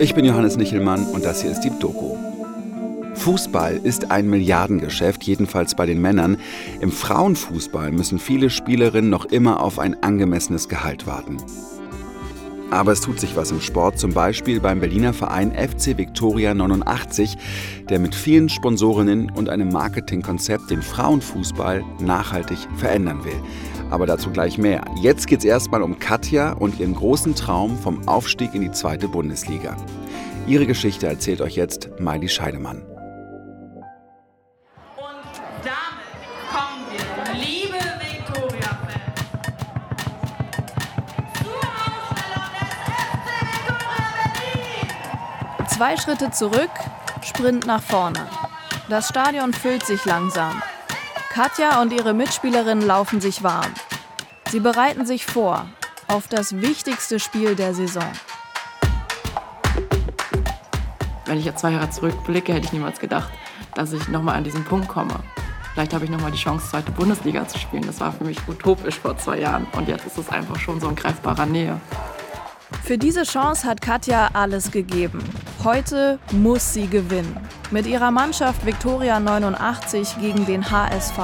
Ich bin Johannes Nichelmann und das hier ist die Doku. Fußball ist ein Milliardengeschäft, jedenfalls bei den Männern. Im Frauenfußball müssen viele Spielerinnen noch immer auf ein angemessenes Gehalt warten. Aber es tut sich was im Sport, zum Beispiel beim Berliner Verein FC Victoria 89, der mit vielen Sponsorinnen und einem Marketingkonzept den Frauenfußball nachhaltig verändern will. Aber dazu gleich mehr. Jetzt geht es erstmal um Katja und ihren großen Traum vom Aufstieg in die zweite Bundesliga. Ihre Geschichte erzählt euch jetzt Miley Scheidemann. Zwei Schritte zurück, Sprint nach vorne. Das Stadion füllt sich langsam. Katja und ihre Mitspielerinnen laufen sich warm. Sie bereiten sich vor auf das wichtigste Spiel der Saison. Wenn ich jetzt zwei Jahre zurückblicke, hätte ich niemals gedacht, dass ich nochmal an diesen Punkt komme. Vielleicht habe ich nochmal die Chance, zweite Bundesliga zu spielen. Das war für mich utopisch vor zwei Jahren. Und jetzt ist es einfach schon so in greifbarer Nähe. Für diese Chance hat Katja alles gegeben. Heute muss sie gewinnen. Mit ihrer Mannschaft Viktoria 89 gegen den HSV.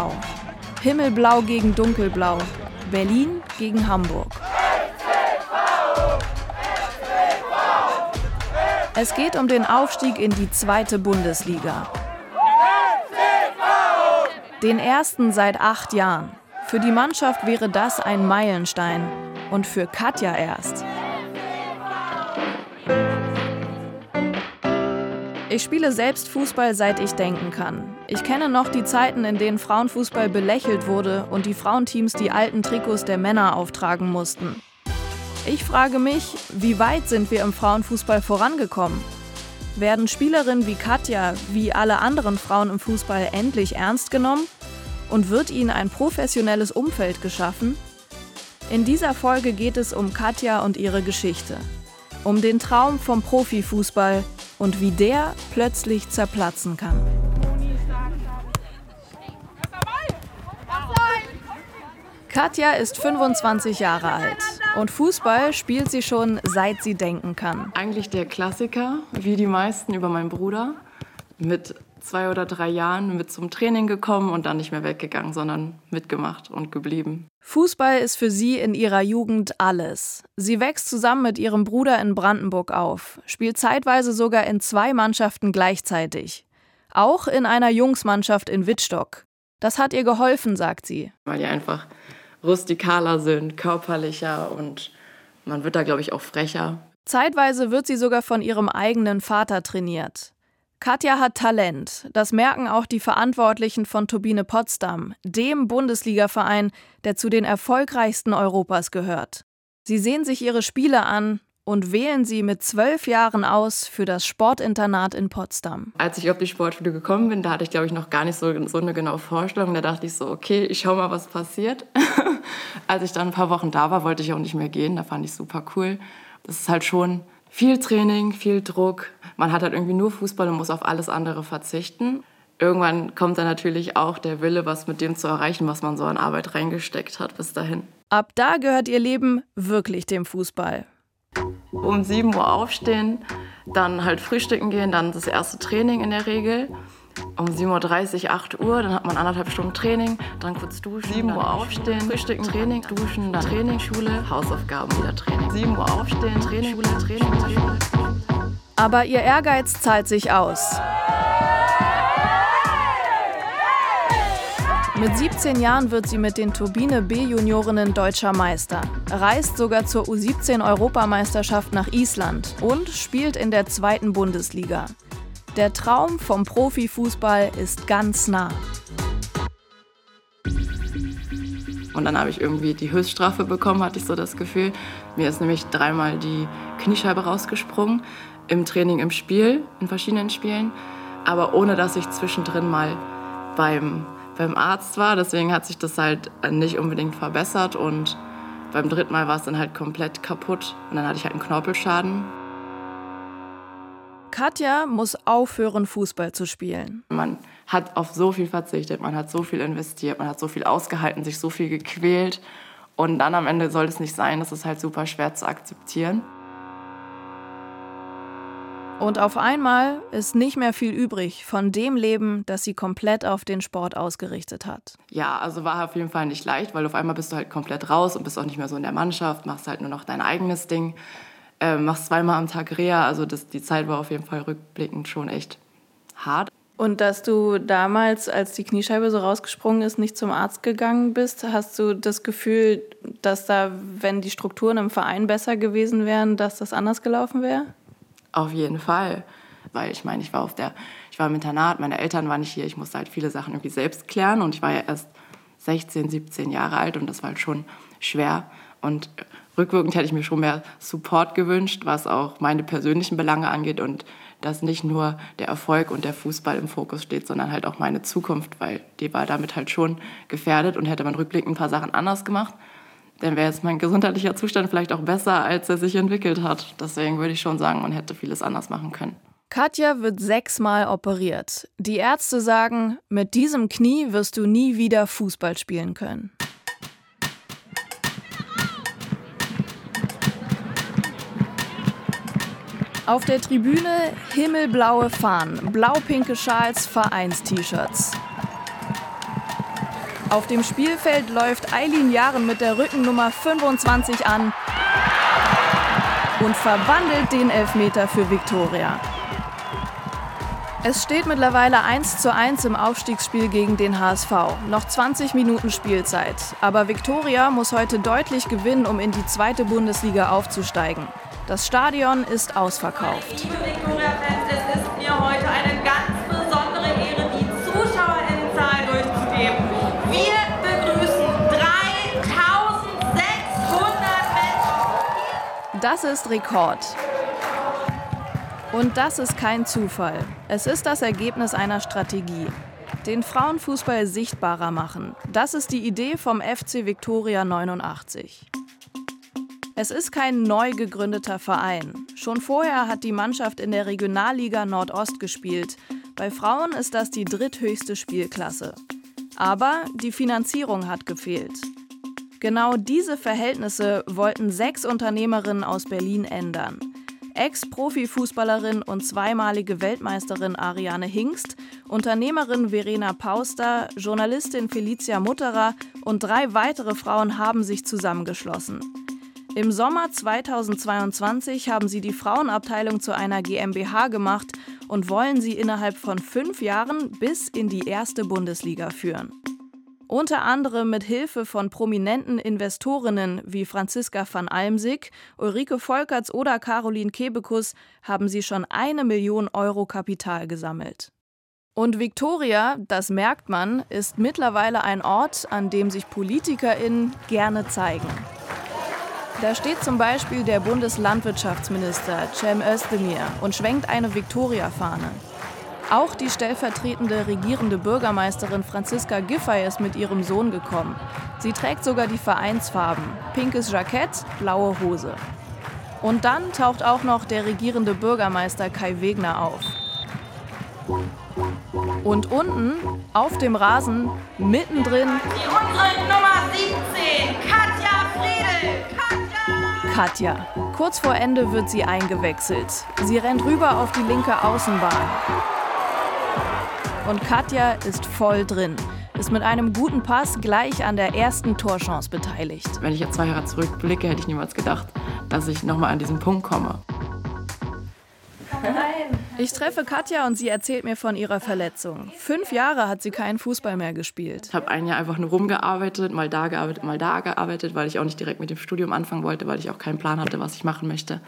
Himmelblau gegen Dunkelblau. Berlin gegen Hamburg. Es geht um den Aufstieg in die zweite Bundesliga. Den ersten seit acht Jahren. Für die Mannschaft wäre das ein Meilenstein. Und für Katja erst. Ich spiele selbst Fußball, seit ich denken kann. Ich kenne noch die Zeiten, in denen Frauenfußball belächelt wurde und die Frauenteams die alten Trikots der Männer auftragen mussten. Ich frage mich, wie weit sind wir im Frauenfußball vorangekommen? Werden Spielerinnen wie Katja, wie alle anderen Frauen im Fußball endlich ernst genommen? Und wird ihnen ein professionelles Umfeld geschaffen? In dieser Folge geht es um Katja und ihre Geschichte. Um den Traum vom Profifußball, und wie der plötzlich zerplatzen kann. Katja ist 25 Jahre alt und Fußball spielt sie schon seit sie denken kann. Eigentlich der Klassiker, wie die meisten über meinen Bruder. Mit zwei oder drei Jahren mit zum Training gekommen und dann nicht mehr weggegangen, sondern mitgemacht und geblieben. Fußball ist für sie in ihrer Jugend alles. Sie wächst zusammen mit ihrem Bruder in Brandenburg auf, spielt zeitweise sogar in zwei Mannschaften gleichzeitig. Auch in einer Jungsmannschaft in Wittstock. Das hat ihr geholfen, sagt sie. Weil die einfach rustikaler sind, körperlicher und man wird da, glaube ich, auch frecher. Zeitweise wird sie sogar von ihrem eigenen Vater trainiert. Katja hat Talent. Das merken auch die Verantwortlichen von Turbine Potsdam, dem Bundesligaverein, der zu den erfolgreichsten Europas gehört. Sie sehen sich ihre Spiele an und wählen sie mit zwölf Jahren aus für das Sportinternat in Potsdam. Als ich auf die Sportschule gekommen bin, da hatte ich, glaube ich, noch gar nicht so, so eine genaue Vorstellung. Da dachte ich so, okay, ich schau mal, was passiert. Als ich dann ein paar Wochen da war, wollte ich auch nicht mehr gehen. Da fand ich super cool. Das ist halt schon viel Training, viel Druck. Man hat halt irgendwie nur Fußball und muss auf alles andere verzichten. Irgendwann kommt dann natürlich auch der Wille, was mit dem zu erreichen, was man so an Arbeit reingesteckt hat bis dahin. Ab da gehört ihr Leben wirklich dem Fußball. Um 7 Uhr aufstehen, dann halt frühstücken gehen, dann das erste Training in der Regel um 7.30 Uhr, 8 Uhr, dann hat man anderthalb Stunden Training, dann kurz duschen, 7 Uhr aufstehen, Frühstücken, Training, duschen, dann Training, Schule, Hausaufgaben, wieder Training. 7 Uhr aufstehen, Training, Schule, Training, Training. Aber ihr Ehrgeiz zahlt sich aus. Mit 17 Jahren wird sie mit den Turbine B-Juniorinnen deutscher Meister, reist sogar zur U17-Europameisterschaft nach Island und spielt in der zweiten Bundesliga. Der Traum vom Profifußball ist ganz nah. Und dann habe ich irgendwie die Höchststrafe bekommen, hatte ich so das Gefühl. Mir ist nämlich dreimal die Kniescheibe rausgesprungen, im Training, im Spiel, in verschiedenen Spielen, aber ohne dass ich zwischendrin mal beim, beim Arzt war. Deswegen hat sich das halt nicht unbedingt verbessert und beim dritten Mal war es dann halt komplett kaputt und dann hatte ich halt einen Knorpelschaden. Katja muss aufhören, Fußball zu spielen. Man hat auf so viel verzichtet, man hat so viel investiert, man hat so viel ausgehalten, sich so viel gequält. Und dann am Ende soll es nicht sein, das ist halt super schwer zu akzeptieren. Und auf einmal ist nicht mehr viel übrig von dem Leben, das sie komplett auf den Sport ausgerichtet hat. Ja, also war auf jeden Fall nicht leicht, weil auf einmal bist du halt komplett raus und bist auch nicht mehr so in der Mannschaft, machst halt nur noch dein eigenes Ding, äh, machst zweimal am Tag Reha. Also das, die Zeit war auf jeden Fall rückblickend schon echt hart. Und dass du damals, als die Kniescheibe so rausgesprungen ist, nicht zum Arzt gegangen bist, hast du das Gefühl, dass da, wenn die Strukturen im Verein besser gewesen wären, dass das anders gelaufen wäre? Auf jeden Fall. Weil ich meine, ich war auf der, ich war im Internat, meine Eltern waren nicht hier, ich musste halt viele Sachen irgendwie selbst klären und ich war ja erst 16, 17 Jahre alt und das war halt schon schwer. Und rückwirkend hätte ich mir schon mehr Support gewünscht, was auch meine persönlichen Belange angeht und dass nicht nur der Erfolg und der Fußball im Fokus steht, sondern halt auch meine Zukunft, weil die war damit halt schon gefährdet und hätte man rückblickend ein paar Sachen anders gemacht, dann wäre jetzt mein gesundheitlicher Zustand vielleicht auch besser, als er sich entwickelt hat. Deswegen würde ich schon sagen, man hätte vieles anders machen können. Katja wird sechsmal operiert. Die Ärzte sagen, mit diesem Knie wirst du nie wieder Fußball spielen können. Auf der Tribüne himmelblaue Fahnen, blau-pinke Schals, Vereins-T-Shirts. Auf dem Spielfeld läuft Eileen Jahren mit der Rückennummer 25 an und verwandelt den Elfmeter für Viktoria. Es steht mittlerweile 1 zu 1 im Aufstiegsspiel gegen den HSV. Noch 20 Minuten Spielzeit. Aber Viktoria muss heute deutlich gewinnen, um in die zweite Bundesliga aufzusteigen. Das Stadion ist ausverkauft. Liebe Viktoria-Fans, es ist mir heute eine ganz besondere Ehre, die Zuschauerinnenzahl durchzugeben. Wir begrüßen 3600 Menschen. Das ist Rekord. Und das ist kein Zufall. Es ist das Ergebnis einer Strategie. Den Frauenfußball sichtbarer machen. Das ist die Idee vom FC Viktoria 89. Es ist kein neu gegründeter Verein. Schon vorher hat die Mannschaft in der Regionalliga Nordost gespielt. Bei Frauen ist das die dritthöchste Spielklasse. Aber die Finanzierung hat gefehlt. Genau diese Verhältnisse wollten sechs Unternehmerinnen aus Berlin ändern. Ex-Profifußballerin und zweimalige Weltmeisterin Ariane Hingst, Unternehmerin Verena Pauster, Journalistin Felicia Mutterer und drei weitere Frauen haben sich zusammengeschlossen. Im Sommer 2022 haben sie die Frauenabteilung zu einer GmbH gemacht und wollen sie innerhalb von fünf Jahren bis in die erste Bundesliga führen. Unter anderem mit Hilfe von prominenten Investorinnen wie Franziska van Almsick, Ulrike Volkerts oder Caroline Kebekus haben sie schon eine Million Euro Kapital gesammelt. Und Victoria, das merkt man, ist mittlerweile ein Ort, an dem sich PolitikerInnen gerne zeigen. Da steht zum Beispiel der Bundeslandwirtschaftsminister Cem Özdemir und schwenkt eine Viktoria-Fahne. Auch die stellvertretende regierende Bürgermeisterin Franziska Giffey ist mit ihrem Sohn gekommen. Sie trägt sogar die Vereinsfarben: pinkes Jackett, blaue Hose. Und dann taucht auch noch der regierende Bürgermeister Kai Wegner auf. Und unten, auf dem Rasen, mittendrin, Die unsere Nummer 17, Katja Friedel. Katja! Katja. Kurz vor Ende wird sie eingewechselt. Sie rennt rüber auf die linke Außenbahn. Und Katja ist voll drin. Ist mit einem guten Pass gleich an der ersten Torchance beteiligt. Wenn ich jetzt zwei Jahre zurückblicke, hätte ich niemals gedacht, dass ich nochmal an diesen Punkt komme. Ich treffe Katja und sie erzählt mir von ihrer Verletzung. Fünf Jahre hat sie keinen Fußball mehr gespielt. Ich habe ein Jahr einfach nur rumgearbeitet, mal da gearbeitet, mal da gearbeitet, weil ich auch nicht direkt mit dem Studium anfangen wollte, weil ich auch keinen Plan hatte, was ich machen möchte.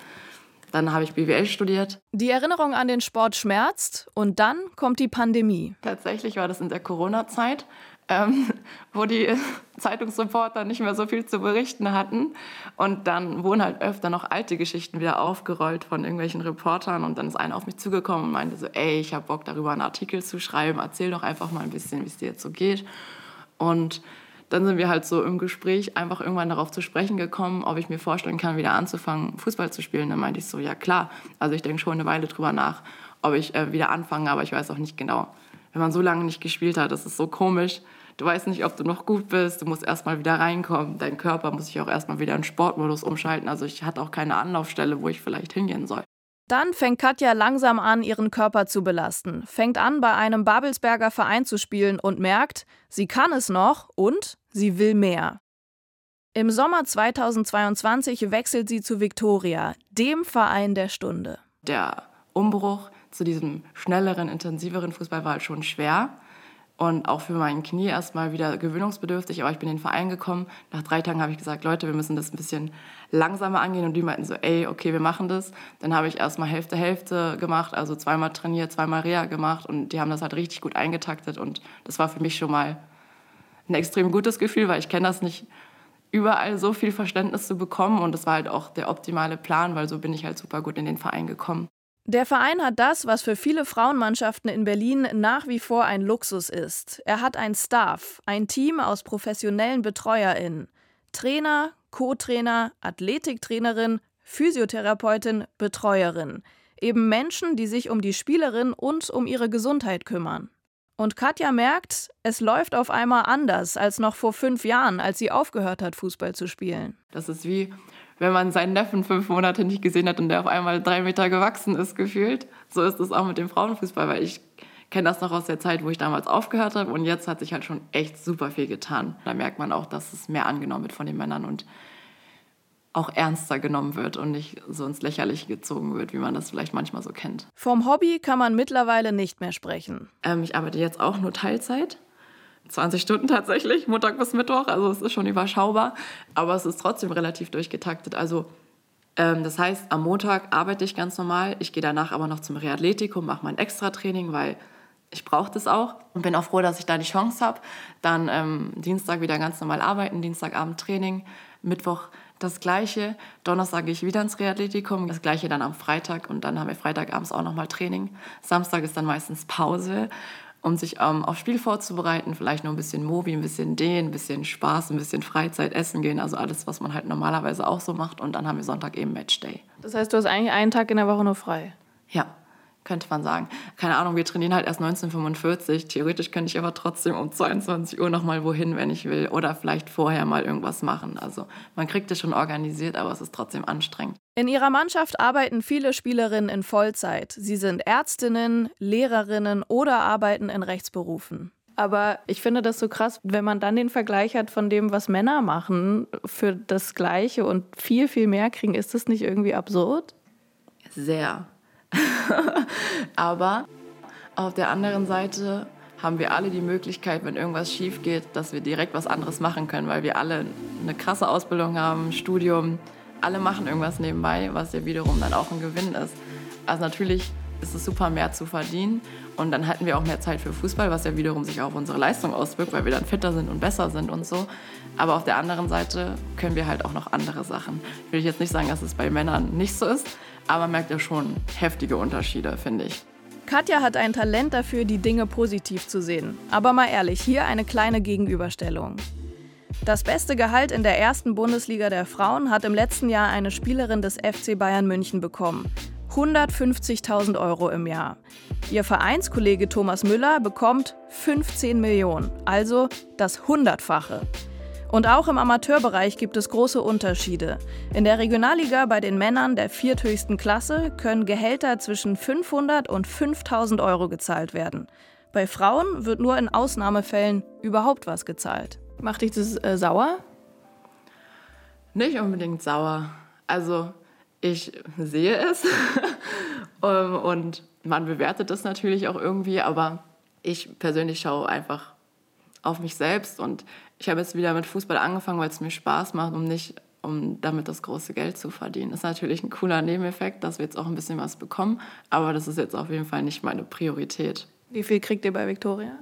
Dann habe ich BWL studiert. Die Erinnerung an den Sport schmerzt und dann kommt die Pandemie. Tatsächlich war das in der Corona-Zeit, ähm, wo die Zeitungsreporter nicht mehr so viel zu berichten hatten. Und dann wurden halt öfter noch alte Geschichten wieder aufgerollt von irgendwelchen Reportern. Und dann ist einer auf mich zugekommen und meinte so, ey, ich habe Bock darüber einen Artikel zu schreiben, erzähl doch einfach mal ein bisschen, wie es dir jetzt so geht. Und dann sind wir halt so im Gespräch einfach irgendwann darauf zu sprechen gekommen, ob ich mir vorstellen kann, wieder anzufangen, Fußball zu spielen. Dann meinte ich so, ja klar. Also ich denke schon eine Weile drüber nach, ob ich äh, wieder anfange, aber ich weiß auch nicht genau. Wenn man so lange nicht gespielt hat, das ist so komisch. Du weißt nicht, ob du noch gut bist. Du musst erstmal wieder reinkommen. Dein Körper muss sich auch erstmal wieder in Sportmodus umschalten. Also ich hatte auch keine Anlaufstelle, wo ich vielleicht hingehen soll. Dann fängt Katja langsam an, ihren Körper zu belasten, fängt an, bei einem Babelsberger Verein zu spielen und merkt, sie kann es noch und sie will mehr. Im Sommer 2022 wechselt sie zu Viktoria, dem Verein der Stunde. Der Umbruch zu diesem schnelleren, intensiveren Fußball war halt schon schwer und auch für mein Knie erstmal wieder gewöhnungsbedürftig. Aber ich bin in den Verein gekommen. Nach drei Tagen habe ich gesagt, Leute, wir müssen das ein bisschen langsamer angehen. Und die meinten so, ey, okay, wir machen das. Dann habe ich erstmal Hälfte, Hälfte gemacht, also zweimal trainiert, zweimal Reha gemacht. Und die haben das halt richtig gut eingetaktet. Und das war für mich schon mal ein extrem gutes Gefühl, weil ich kenne das nicht überall so viel Verständnis zu bekommen. Und das war halt auch der optimale Plan, weil so bin ich halt super gut in den Verein gekommen. Der Verein hat das, was für viele Frauenmannschaften in Berlin nach wie vor ein Luxus ist. Er hat ein Staff, ein Team aus professionellen BetreuerInnen. Trainer, Co-Trainer, Athletiktrainerin, Physiotherapeutin, Betreuerin. Eben Menschen, die sich um die Spielerin und um ihre Gesundheit kümmern. Und Katja merkt, es läuft auf einmal anders als noch vor fünf Jahren, als sie aufgehört hat, Fußball zu spielen. Das ist wie wenn man seinen Neffen fünf Monate nicht gesehen hat und der auf einmal drei Meter gewachsen ist, gefühlt. So ist es auch mit dem Frauenfußball, weil ich kenne das noch aus der Zeit, wo ich damals aufgehört habe und jetzt hat sich halt schon echt super viel getan. Da merkt man auch, dass es mehr angenommen wird von den Männern und auch ernster genommen wird und nicht so ins Lächerliche gezogen wird, wie man das vielleicht manchmal so kennt. Vom Hobby kann man mittlerweile nicht mehr sprechen. Ähm, ich arbeite jetzt auch nur Teilzeit 20 Stunden tatsächlich, Montag bis Mittwoch. Also es ist schon überschaubar, aber es ist trotzdem relativ durchgetaktet. Also ähm, das heißt, am Montag arbeite ich ganz normal. Ich gehe danach aber noch zum Reathletikum, mache mein Extra-Training, weil ich brauche das auch und bin auch froh, dass ich da die Chance habe. Dann ähm, Dienstag wieder ganz normal arbeiten, Dienstagabend Training, Mittwoch das Gleiche. Donnerstag gehe ich wieder ins Reathletikum, das Gleiche dann am Freitag und dann haben wir Freitagabends auch nochmal Training. Samstag ist dann meistens Pause um sich ähm, aufs Spiel vorzubereiten. Vielleicht noch ein bisschen Mobi, ein bisschen Dehn, ein bisschen Spaß, ein bisschen Freizeit, Essen gehen. Also alles, was man halt normalerweise auch so macht. Und dann haben wir Sonntag eben Matchday. Das heißt, du hast eigentlich einen Tag in der Woche nur frei? Ja, könnte man sagen. Keine Ahnung, wir trainieren halt erst 1945. Theoretisch könnte ich aber trotzdem um 22 Uhr noch mal wohin, wenn ich will. Oder vielleicht vorher mal irgendwas machen. Also man kriegt es schon organisiert, aber es ist trotzdem anstrengend. In ihrer Mannschaft arbeiten viele Spielerinnen in Vollzeit. Sie sind Ärztinnen, Lehrerinnen oder arbeiten in Rechtsberufen. Aber ich finde das so krass, wenn man dann den Vergleich hat von dem, was Männer machen, für das Gleiche und viel, viel mehr kriegen. Ist das nicht irgendwie absurd? Sehr. Aber auf der anderen Seite haben wir alle die Möglichkeit, wenn irgendwas schief geht, dass wir direkt was anderes machen können, weil wir alle eine krasse Ausbildung haben, Studium, alle machen irgendwas nebenbei, was ja wiederum dann auch ein Gewinn ist. Also natürlich ist es super mehr zu verdienen und dann hatten wir auch mehr Zeit für Fußball, was ja wiederum sich auf unsere Leistung auswirkt, weil wir dann fitter sind und besser sind und so. Aber auf der anderen Seite können wir halt auch noch andere Sachen. Will ich jetzt nicht sagen, dass es bei Männern nicht so ist, aber merkt ja schon heftige Unterschiede, finde ich. Katja hat ein Talent dafür, die Dinge positiv zu sehen. Aber mal ehrlich, hier eine kleine Gegenüberstellung. Das beste Gehalt in der ersten Bundesliga der Frauen hat im letzten Jahr eine Spielerin des FC Bayern München bekommen. 150.000 Euro im Jahr. Ihr Vereinskollege Thomas Müller bekommt 15 Millionen, also das Hundertfache. Und auch im Amateurbereich gibt es große Unterschiede. In der Regionalliga bei den Männern der vierthöchsten Klasse können Gehälter zwischen 500 und 5000 Euro gezahlt werden. Bei Frauen wird nur in Ausnahmefällen überhaupt was gezahlt. Macht dich das äh, sauer? Nicht unbedingt sauer. Also ich sehe es ähm, und man bewertet das natürlich auch irgendwie, aber ich persönlich schaue einfach auf mich selbst und ich habe jetzt wieder mit Fußball angefangen, weil es mir Spaß macht, um nicht um damit das große Geld zu verdienen. Das ist natürlich ein cooler Nebeneffekt, dass wir jetzt auch ein bisschen was bekommen, aber das ist jetzt auf jeden Fall nicht meine Priorität. Wie viel kriegt ihr bei Victoria?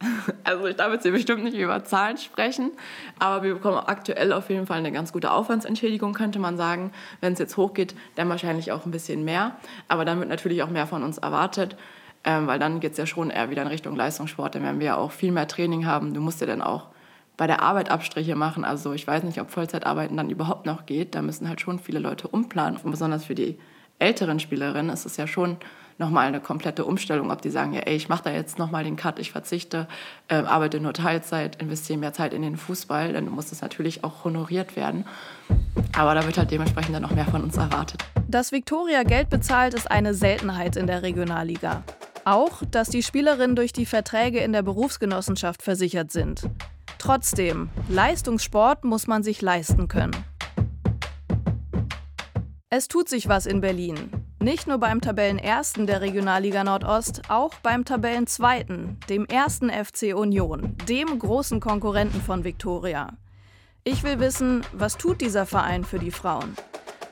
Also ich darf jetzt hier bestimmt nicht über Zahlen sprechen, aber wir bekommen aktuell auf jeden Fall eine ganz gute Aufwandsentschädigung, könnte man sagen. Wenn es jetzt hochgeht, dann wahrscheinlich auch ein bisschen mehr. Aber dann wird natürlich auch mehr von uns erwartet, ähm, weil dann geht es ja schon eher wieder in Richtung Leistungssport. Dann werden wir ja auch viel mehr Training haben. Du musst ja dann auch bei der Arbeit Abstriche machen. Also ich weiß nicht, ob Vollzeitarbeiten dann überhaupt noch geht. Da müssen halt schon viele Leute umplanen, besonders für die älteren Spielerinnen ist es ja schon nochmal eine komplette Umstellung, ob die sagen, ja, ey, ich mache da jetzt nochmal den Cut, ich verzichte, äh, arbeite nur Teilzeit, investiere mehr Zeit in den Fußball, dann muss das natürlich auch honoriert werden. Aber da wird halt dementsprechend dann noch mehr von uns erwartet. Dass Viktoria Geld bezahlt, ist eine Seltenheit in der Regionalliga. Auch, dass die Spielerinnen durch die Verträge in der Berufsgenossenschaft versichert sind. Trotzdem, Leistungssport muss man sich leisten können. Es tut sich was in Berlin. Nicht nur beim Tabellenersten der Regionalliga Nordost, auch beim Tabellenzweiten, dem ersten FC Union, dem großen Konkurrenten von Viktoria. Ich will wissen, was tut dieser Verein für die Frauen?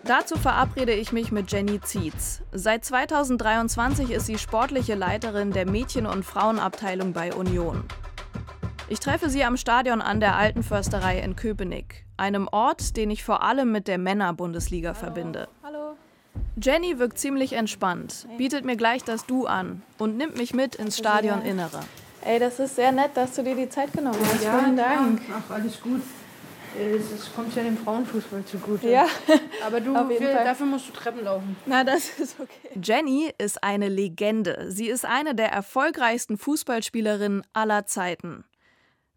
Dazu verabrede ich mich mit Jenny Zietz. Seit 2023 ist sie sportliche Leiterin der Mädchen- und Frauenabteilung bei Union. Ich treffe sie am Stadion an der Alten Försterei in Köpenick, einem Ort, den ich vor allem mit der Männerbundesliga verbinde. Hallo. Jenny wirkt ziemlich entspannt, bietet mir gleich das Du an und nimmt mich mit ins Stadioninnere. Ey, das ist sehr nett, dass du dir die Zeit genommen hast. Vielen Dank. Ach, alles gut. Es kommt ja dem Frauenfußball zugute. Ja, Aber du, Auf jeden für, Fall. dafür musst du Treppen laufen. na, das ist okay. Jenny ist eine Legende. Sie ist eine der erfolgreichsten Fußballspielerinnen aller Zeiten.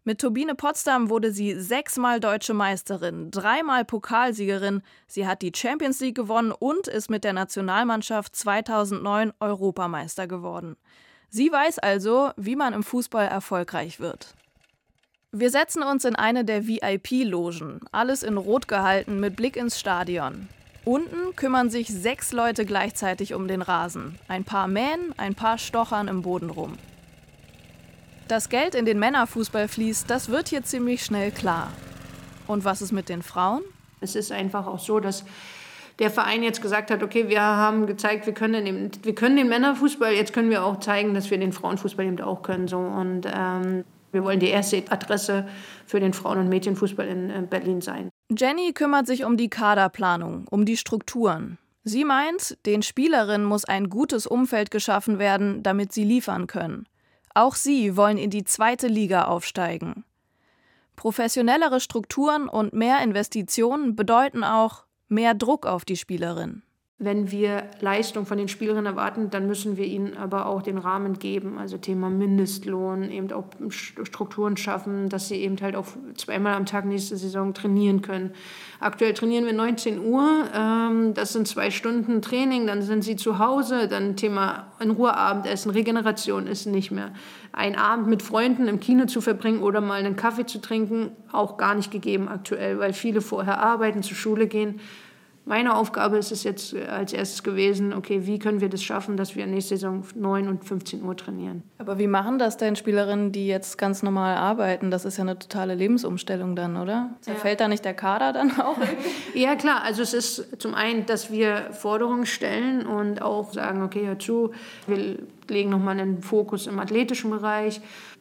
Mit Turbine Potsdam wurde sie sechsmal deutsche Meisterin, dreimal Pokalsiegerin. Sie hat die Champions League gewonnen und ist mit der Nationalmannschaft 2009 Europameister geworden. Sie weiß also, wie man im Fußball erfolgreich wird. Wir setzen uns in eine der VIP-Logen, alles in Rot gehalten mit Blick ins Stadion. Unten kümmern sich sechs Leute gleichzeitig um den Rasen. Ein paar mähen, ein paar stochern im Boden rum. Dass Geld in den Männerfußball fließt, das wird hier ziemlich schnell klar. Und was ist mit den Frauen? Es ist einfach auch so, dass der Verein jetzt gesagt hat, okay, wir haben gezeigt, wir können den, wir können den Männerfußball, jetzt können wir auch zeigen, dass wir den Frauenfußball eben auch können. So. Und ähm, wir wollen die erste Adresse für den Frauen- und Mädchenfußball in äh, Berlin sein. Jenny kümmert sich um die Kaderplanung, um die Strukturen. Sie meint, den Spielerinnen muss ein gutes Umfeld geschaffen werden, damit sie liefern können. Auch sie wollen in die zweite Liga aufsteigen. Professionellere Strukturen und mehr Investitionen bedeuten auch mehr Druck auf die Spielerin. Wenn wir Leistung von den Spielerinnen erwarten, dann müssen wir ihnen aber auch den Rahmen geben. Also Thema Mindestlohn, eben auch Strukturen schaffen, dass sie eben halt auch zweimal am Tag nächste Saison trainieren können. Aktuell trainieren wir 19 Uhr, ähm, das sind zwei Stunden Training, dann sind sie zu Hause, dann Thema in Ruhe Abendessen, Regeneration ist nicht mehr. Ein Abend mit Freunden im Kino zu verbringen oder mal einen Kaffee zu trinken, auch gar nicht gegeben aktuell, weil viele vorher arbeiten, zur Schule gehen. Meine Aufgabe ist es jetzt als erstes gewesen, okay, wie können wir das schaffen, dass wir nächste Saison 9 und 15 Uhr trainieren. Aber wie machen das denn Spielerinnen, die jetzt ganz normal arbeiten? Das ist ja eine totale Lebensumstellung dann, oder? Zerfällt da nicht der Kader dann auch? Ja, klar. Also es ist zum einen, dass wir Forderungen stellen und auch sagen, okay, hör zu, wir legen nochmal einen Fokus im athletischen Bereich,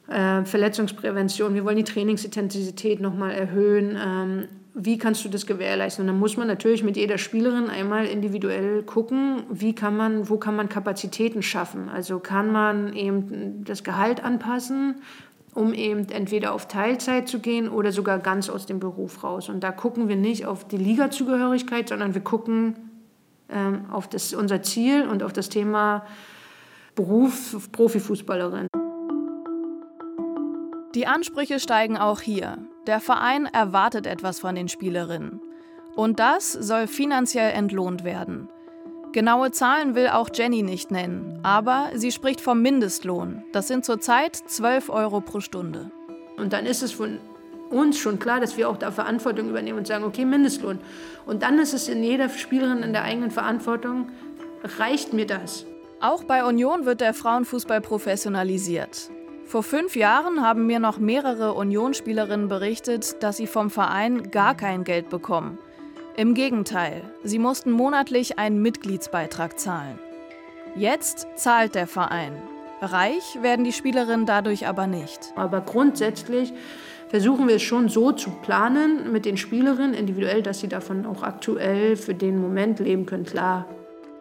äh, Verletzungsprävention, wir wollen die Trainingsintensität nochmal erhöhen. Ähm, wie kannst du das gewährleisten? Und dann muss man natürlich mit jeder Spielerin einmal individuell gucken, wie kann man, wo kann man Kapazitäten schaffen? Also kann man eben das Gehalt anpassen, um eben entweder auf Teilzeit zu gehen oder sogar ganz aus dem Beruf raus. Und da gucken wir nicht auf die Ligazugehörigkeit, sondern wir gucken ähm, auf das, unser Ziel und auf das Thema Beruf Profifußballerin. Die Ansprüche steigen auch hier. Der Verein erwartet etwas von den Spielerinnen. Und das soll finanziell entlohnt werden. Genaue Zahlen will auch Jenny nicht nennen, aber sie spricht vom Mindestlohn. Das sind zurzeit 12 Euro pro Stunde. Und dann ist es von uns schon klar, dass wir auch da Verantwortung übernehmen und sagen, okay, Mindestlohn. Und dann ist es in jeder Spielerin in der eigenen Verantwortung, reicht mir das? Auch bei Union wird der Frauenfußball professionalisiert. Vor fünf Jahren haben mir noch mehrere Unionsspielerinnen berichtet, dass sie vom Verein gar kein Geld bekommen. Im Gegenteil, sie mussten monatlich einen Mitgliedsbeitrag zahlen. Jetzt zahlt der Verein. Reich werden die Spielerinnen dadurch aber nicht. Aber grundsätzlich versuchen wir es schon so zu planen mit den Spielerinnen individuell, dass sie davon auch aktuell für den Moment leben können. Klar,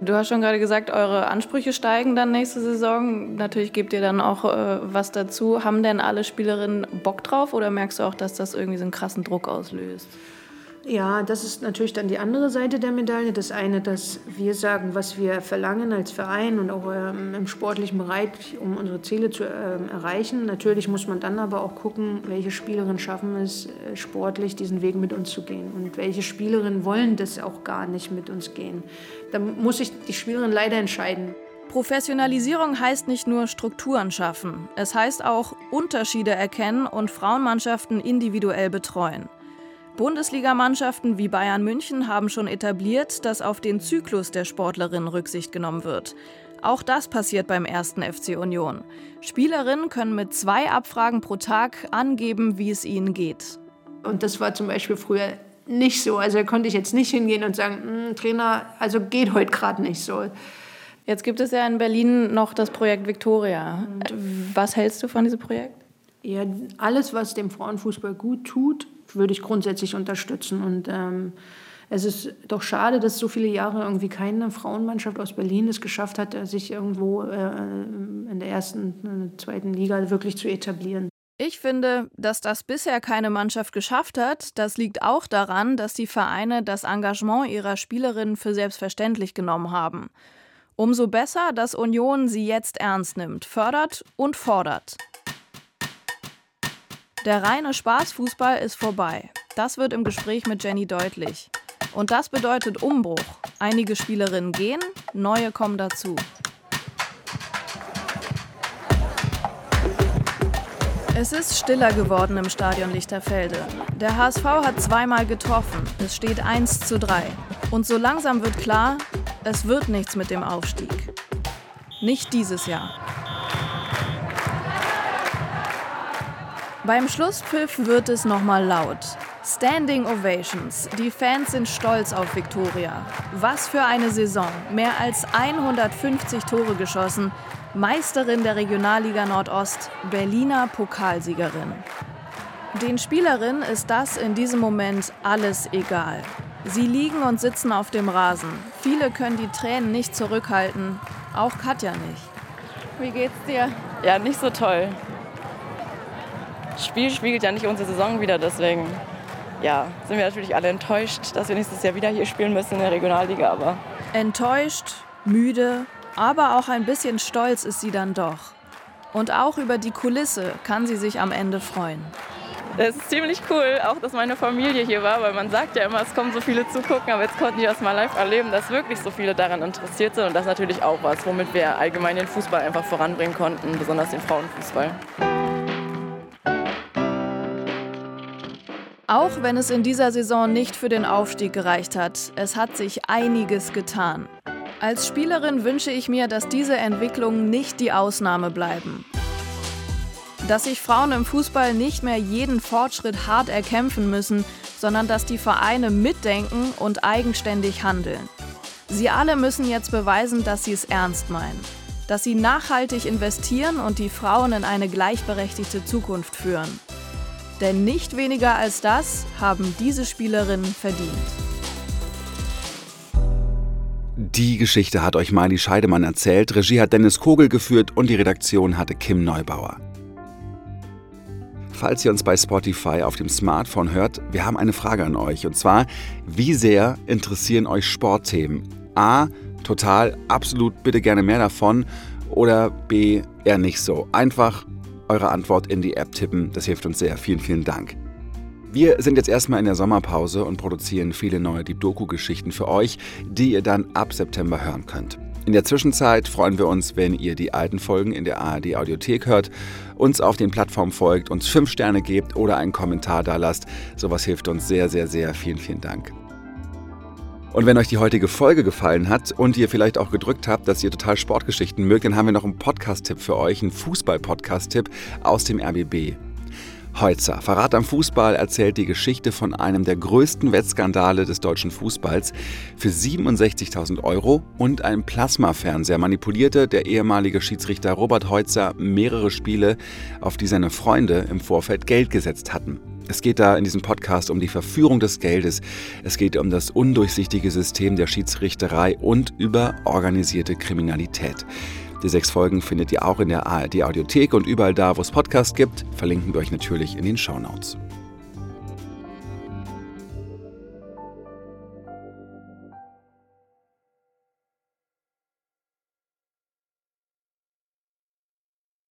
Du hast schon gerade gesagt, eure Ansprüche steigen dann nächste Saison. Natürlich gebt ihr dann auch äh, was dazu. Haben denn alle Spielerinnen Bock drauf oder merkst du auch, dass das irgendwie so einen krassen Druck auslöst? Ja, das ist natürlich dann die andere Seite der Medaille. Das eine, dass wir sagen, was wir verlangen als Verein und auch ähm, im sportlichen Bereich, um unsere Ziele zu ähm, erreichen. Natürlich muss man dann aber auch gucken, welche Spielerinnen schaffen es, äh, sportlich diesen Weg mit uns zu gehen und welche Spielerinnen wollen das auch gar nicht mit uns gehen. Da muss sich die Spielerin leider entscheiden. Professionalisierung heißt nicht nur Strukturen schaffen, es heißt auch Unterschiede erkennen und Frauenmannschaften individuell betreuen. Bundesligamannschaften wie Bayern München haben schon etabliert, dass auf den Zyklus der Sportlerin Rücksicht genommen wird. Auch das passiert beim ersten FC Union. Spielerinnen können mit zwei Abfragen pro Tag angeben, wie es ihnen geht. Und das war zum Beispiel früher nicht so. Also da konnte ich jetzt nicht hingehen und sagen, hm, Trainer, also geht heute gerade nicht so. Jetzt gibt es ja in Berlin noch das Projekt Victoria. Was hältst du von diesem Projekt? Ja, alles, was dem Frauenfußball gut tut, würde ich grundsätzlich unterstützen. Und ähm, es ist doch schade, dass so viele Jahre irgendwie keine Frauenmannschaft aus Berlin es geschafft hat, sich irgendwo äh, in der ersten, äh, zweiten Liga wirklich zu etablieren. Ich finde, dass das bisher keine Mannschaft geschafft hat, das liegt auch daran, dass die Vereine das Engagement ihrer Spielerinnen für selbstverständlich genommen haben. Umso besser, dass Union sie jetzt ernst nimmt, fördert und fordert. Der reine Spaßfußball ist vorbei. Das wird im Gespräch mit Jenny deutlich. Und das bedeutet Umbruch. Einige Spielerinnen gehen, neue kommen dazu. Es ist stiller geworden im Stadion Lichterfelde. Der HSV hat zweimal getroffen. Es steht 1 zu 3. Und so langsam wird klar, es wird nichts mit dem Aufstieg. Nicht dieses Jahr. Beim Schlusspfiff wird es nochmal laut. Standing Ovations. Die Fans sind stolz auf Viktoria. Was für eine Saison. Mehr als 150 Tore geschossen. Meisterin der Regionalliga Nordost, Berliner Pokalsiegerin. Den Spielerinnen ist das in diesem Moment alles egal. Sie liegen und sitzen auf dem Rasen. Viele können die Tränen nicht zurückhalten, auch Katja nicht. Wie geht's dir? Ja, nicht so toll. Spiel spiegelt ja nicht unsere Saison wieder, deswegen ja, sind wir natürlich alle enttäuscht, dass wir nächstes Jahr wieder hier spielen müssen in der Regionalliga. Aber enttäuscht, müde, aber auch ein bisschen stolz ist sie dann doch. Und auch über die Kulisse kann sie sich am Ende freuen. Es ist ziemlich cool, auch dass meine Familie hier war, weil man sagt ja immer, es kommen so viele zugucken, aber jetzt konnten die das mal live erleben, dass wirklich so viele daran interessiert sind und das ist natürlich auch was, womit wir allgemein den Fußball einfach voranbringen konnten, besonders den Frauenfußball. Auch wenn es in dieser Saison nicht für den Aufstieg gereicht hat, es hat sich einiges getan. Als Spielerin wünsche ich mir, dass diese Entwicklungen nicht die Ausnahme bleiben. Dass sich Frauen im Fußball nicht mehr jeden Fortschritt hart erkämpfen müssen, sondern dass die Vereine mitdenken und eigenständig handeln. Sie alle müssen jetzt beweisen, dass sie es ernst meinen. Dass sie nachhaltig investieren und die Frauen in eine gleichberechtigte Zukunft führen. Denn nicht weniger als das haben diese Spielerinnen verdient. Die Geschichte hat euch Miley Scheidemann erzählt, Regie hat Dennis Kogel geführt und die Redaktion hatte Kim Neubauer. Falls ihr uns bei Spotify auf dem Smartphone hört, wir haben eine Frage an euch. Und zwar, wie sehr interessieren euch Sportthemen? A, total, absolut, bitte gerne mehr davon. Oder B, eher nicht so. Einfach eure Antwort in die App tippen. Das hilft uns sehr. Vielen, vielen Dank. Wir sind jetzt erstmal in der Sommerpause und produzieren viele neue Deep Doku-Geschichten für euch, die ihr dann ab September hören könnt. In der Zwischenzeit freuen wir uns, wenn ihr die alten Folgen in der ARD Audiothek hört, uns auf den Plattformen folgt, uns fünf Sterne gebt oder einen Kommentar da lasst. Sowas hilft uns sehr, sehr, sehr. Vielen, vielen Dank. Und wenn euch die heutige Folge gefallen hat und ihr vielleicht auch gedrückt habt, dass ihr total Sportgeschichten mögt, dann haben wir noch einen Podcast-Tipp für euch, einen Fußball-Podcast-Tipp aus dem RBB. Heutzer, Verrat am Fußball, erzählt die Geschichte von einem der größten Wettskandale des deutschen Fußballs. Für 67.000 Euro und einem Plasmafernseher manipulierte der ehemalige Schiedsrichter Robert Heutzer mehrere Spiele, auf die seine Freunde im Vorfeld Geld gesetzt hatten. Es geht da in diesem Podcast um die Verführung des Geldes, es geht um das undurchsichtige System der Schiedsrichterei und über organisierte Kriminalität. Die sechs Folgen findet ihr auch in der ARD Audiothek und überall da, wo es Podcasts gibt, verlinken wir euch natürlich in den Shownotes. Notes.